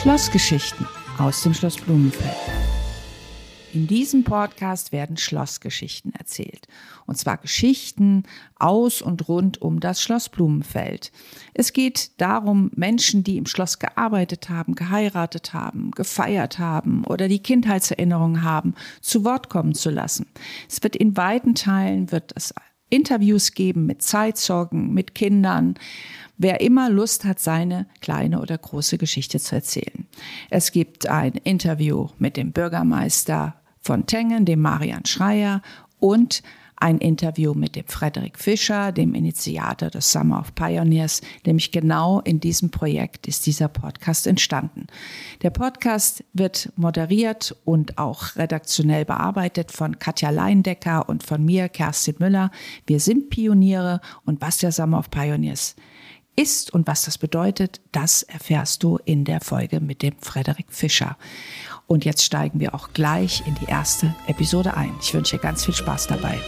Schlossgeschichten aus dem Schloss Blumenfeld. In diesem Podcast werden Schlossgeschichten erzählt. Und zwar Geschichten aus und rund um das Schloss Blumenfeld. Es geht darum, Menschen, die im Schloss gearbeitet haben, geheiratet haben, gefeiert haben oder die Kindheitserinnerungen haben, zu Wort kommen zu lassen. Es wird in weiten Teilen wird es Interviews geben mit Zeitzeugen, mit Kindern, wer immer Lust hat, seine kleine oder große Geschichte zu erzählen. Es gibt ein Interview mit dem Bürgermeister von Tengen, dem Marian Schreier und ein Interview mit dem Frederik Fischer, dem Initiator des Summer of Pioneers, nämlich genau in diesem Projekt ist dieser Podcast entstanden. Der Podcast wird moderiert und auch redaktionell bearbeitet von Katja Leindecker und von mir, Kerstin Müller. Wir sind Pioniere und was der Summer of Pioneers ist und was das bedeutet, das erfährst du in der Folge mit dem Frederik Fischer. Und jetzt steigen wir auch gleich in die erste Episode ein. Ich wünsche dir ganz viel Spaß dabei.